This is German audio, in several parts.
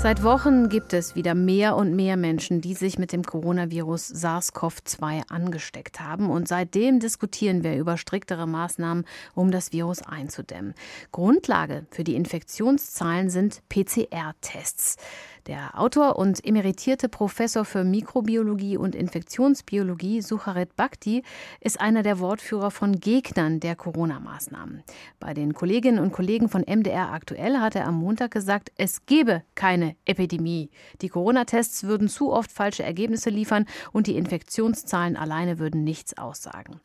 Seit Wochen gibt es wieder mehr und mehr Menschen, die sich mit dem Coronavirus SARS-CoV-2 angesteckt haben. Und seitdem diskutieren wir über striktere Maßnahmen, um das Virus einzudämmen. Grundlage für die Infektionszahlen sind PCR-Tests. Der Autor und emeritierte Professor für Mikrobiologie und Infektionsbiologie Sucharit Bhakti ist einer der Wortführer von Gegnern der Corona-Maßnahmen. Bei den Kolleginnen und Kollegen von MDR aktuell hat er am Montag gesagt, es gebe keine Epidemie. Die Corona-Tests würden zu oft falsche Ergebnisse liefern und die Infektionszahlen alleine würden nichts aussagen.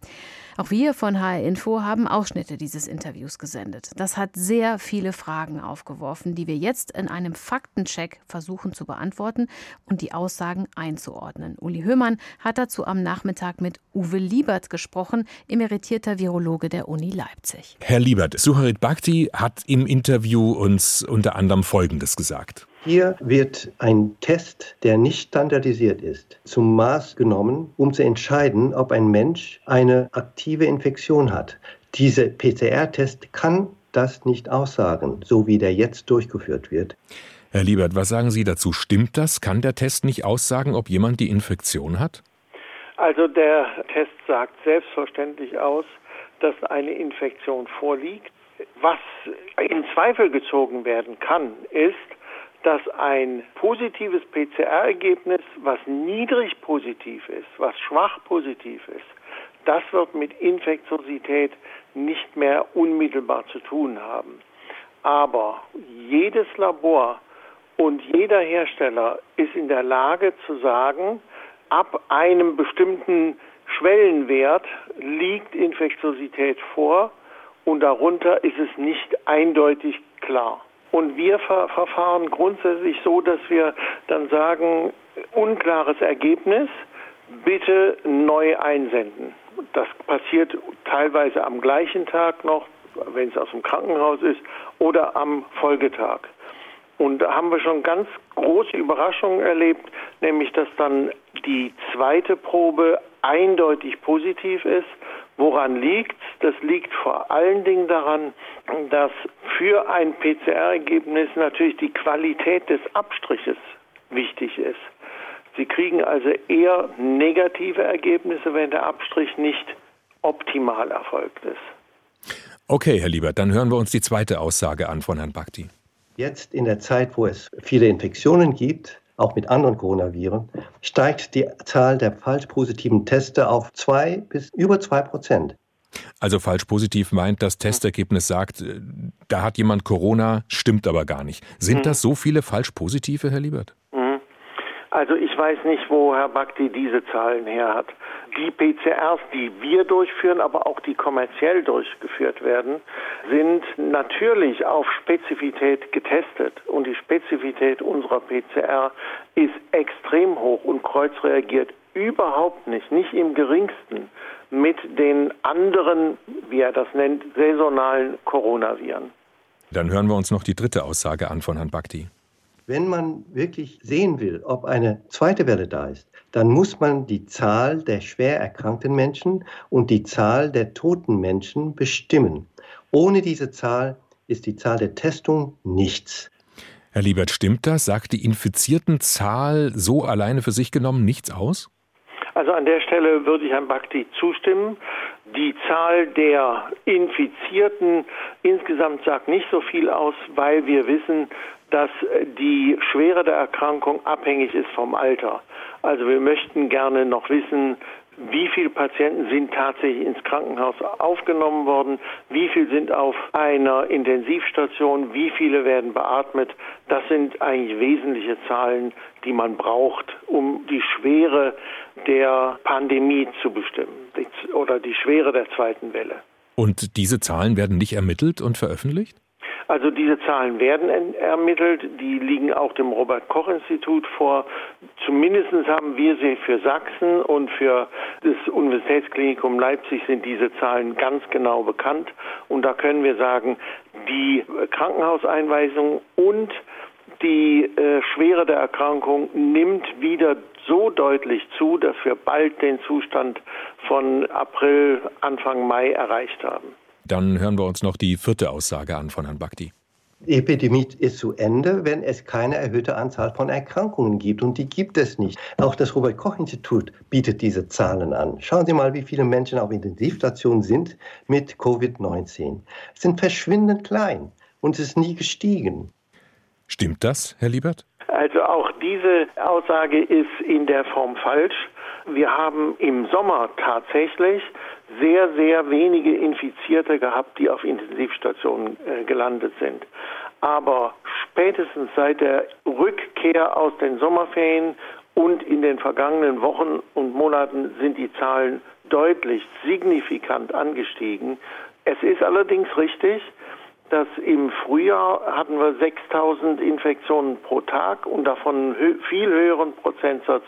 Auch wir von HR Info haben Ausschnitte dieses Interviews gesendet. Das hat sehr viele Fragen aufgeworfen, die wir jetzt in einem Faktencheck versuchen zu beantworten und die Aussagen einzuordnen. Uli Höhmann hat dazu am Nachmittag mit Uwe Liebert gesprochen, emeritierter Virologe der Uni Leipzig. Herr Liebert, Suharit Bhakti hat im Interview uns unter anderem Folgendes gesagt. Hier wird ein Test, der nicht standardisiert ist, zum Maß genommen, um zu entscheiden, ob ein Mensch eine aktive Infektion hat. Dieser PCR-Test kann das nicht aussagen, so wie der jetzt durchgeführt wird. Herr Liebert, was sagen Sie dazu? Stimmt das? Kann der Test nicht aussagen, ob jemand die Infektion hat? Also der Test sagt selbstverständlich aus, dass eine Infektion vorliegt. Was in Zweifel gezogen werden kann, ist, dass ein positives PCR-Ergebnis, was niedrig positiv ist, was schwach positiv ist, das wird mit Infektiosität nicht mehr unmittelbar zu tun haben. Aber jedes Labor und jeder Hersteller ist in der Lage zu sagen, ab einem bestimmten Schwellenwert liegt Infektiosität vor und darunter ist es nicht eindeutig klar. Und wir ver verfahren grundsätzlich so, dass wir dann sagen, unklares Ergebnis, bitte neu einsenden. Das passiert teilweise am gleichen Tag noch, wenn es aus dem Krankenhaus ist, oder am Folgetag. Und da haben wir schon ganz große Überraschungen erlebt, nämlich dass dann die zweite Probe eindeutig positiv ist Woran liegt Das liegt vor allen Dingen daran, dass für ein PCR-Ergebnis natürlich die Qualität des Abstriches wichtig ist. Sie kriegen also eher negative Ergebnisse, wenn der Abstrich nicht optimal erfolgt ist. Okay, Herr Liebert, dann hören wir uns die zweite Aussage an von Herrn Bhakti. Jetzt in der Zeit, wo es viele Infektionen gibt, auch mit anderen Coronaviren, steigt die Zahl der falsch positiven Teste auf zwei bis über zwei Prozent. Also falsch positiv meint, das Testergebnis sagt, äh, da hat jemand Corona, stimmt aber gar nicht. Sind hm. das so viele falsch positive, Herr Liebert? Also ich weiß nicht, wo Herr Bakti diese Zahlen her hat. Die PCRs, die wir durchführen, aber auch die kommerziell durchgeführt werden, sind natürlich auf Spezifität getestet. Und die Spezifität unserer PCR ist extrem hoch und Kreuz reagiert überhaupt nicht, nicht im geringsten mit den anderen, wie er das nennt, saisonalen Coronaviren. Dann hören wir uns noch die dritte Aussage an von Herrn Bakti. Wenn man wirklich sehen will, ob eine zweite Welle da ist, dann muss man die Zahl der schwer erkrankten Menschen und die Zahl der toten Menschen bestimmen. Ohne diese Zahl ist die Zahl der Testung nichts. Herr Liebert, stimmt das? Sagt die infizierten Zahl so alleine für sich genommen nichts aus? Also an der Stelle würde ich Herrn Bakti zustimmen. Die Zahl der Infizierten insgesamt sagt nicht so viel aus, weil wir wissen, dass die Schwere der Erkrankung abhängig ist vom Alter. Also wir möchten gerne noch wissen, wie viele Patienten sind tatsächlich ins Krankenhaus aufgenommen worden, wie viele sind auf einer Intensivstation, wie viele werden beatmet. Das sind eigentlich wesentliche Zahlen, die man braucht, um die Schwere der Pandemie zu bestimmen oder die Schwere der zweiten Welle. Und diese Zahlen werden nicht ermittelt und veröffentlicht? Also diese Zahlen werden ermittelt, die liegen auch dem Robert Koch Institut vor. Zumindest haben wir sie für Sachsen und für das Universitätsklinikum Leipzig sind diese Zahlen ganz genau bekannt. Und da können wir sagen, die Krankenhauseinweisung und die äh, Schwere der Erkrankung nimmt wieder so deutlich zu, dass wir bald den Zustand von April, Anfang Mai erreicht haben. Dann hören wir uns noch die vierte Aussage an von Herrn Bhakti. Die Epidemie ist zu Ende, wenn es keine erhöhte Anzahl von Erkrankungen gibt. Und die gibt es nicht. Auch das Robert-Koch-Institut bietet diese Zahlen an. Schauen Sie mal, wie viele Menschen auf Intensivstationen sind mit Covid-19. Es sind verschwindend klein und es ist nie gestiegen. Stimmt das, Herr Liebert? Also auch diese Aussage ist in der Form falsch. Wir haben im Sommer tatsächlich sehr, sehr wenige Infizierte gehabt, die auf Intensivstationen äh, gelandet sind. Aber spätestens seit der Rückkehr aus den Sommerferien und in den vergangenen Wochen und Monaten sind die Zahlen deutlich signifikant angestiegen. Es ist allerdings richtig, dass im Frühjahr hatten wir 6000 Infektionen pro Tag und davon hö viel höheren Prozentsatz,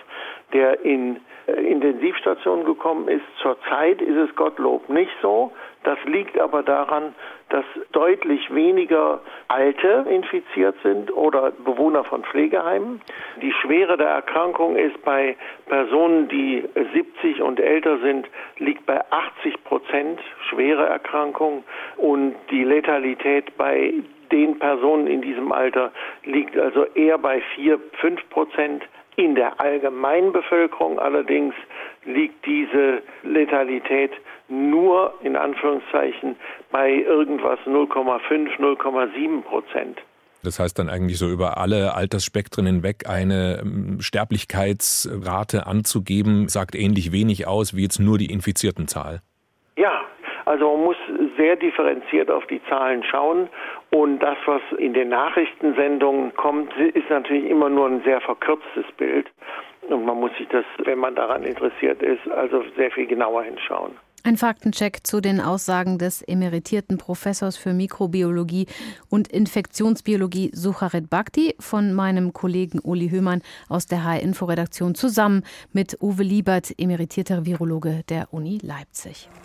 der in äh, Intensivstationen gekommen ist. Zurzeit ist es Gottlob nicht so. Das liegt aber daran, dass deutlich weniger Alte infiziert sind oder Bewohner von Pflegeheimen. Die Schwere der Erkrankung ist bei Personen, die 70 und älter sind, liegt bei 80 Prozent schwere Erkrankung und die Letalität bei den Personen in diesem Alter liegt also eher bei 4, 5 Prozent. In der Allgemeinbevölkerung allerdings liegt diese Letalität nur in Anführungszeichen bei irgendwas 0,5, 0,7 Prozent. Das heißt dann eigentlich so über alle Altersspektren hinweg eine ähm, Sterblichkeitsrate anzugeben, sagt ähnlich wenig aus wie jetzt nur die Infiziertenzahl. Ja, also man muss sehr differenziert auf die Zahlen schauen. Und das, was in den Nachrichtensendungen kommt, ist natürlich immer nur ein sehr verkürztes Bild. Und man muss sich das, wenn man daran interessiert ist, also sehr viel genauer hinschauen. Ein Faktencheck zu den Aussagen des emeritierten Professors für Mikrobiologie und Infektionsbiologie Sucharit Bhakti von meinem Kollegen Uli Höhmann aus der H-Info-Redaktion zusammen mit Uwe Liebert, emeritierter Virologe der Uni Leipzig.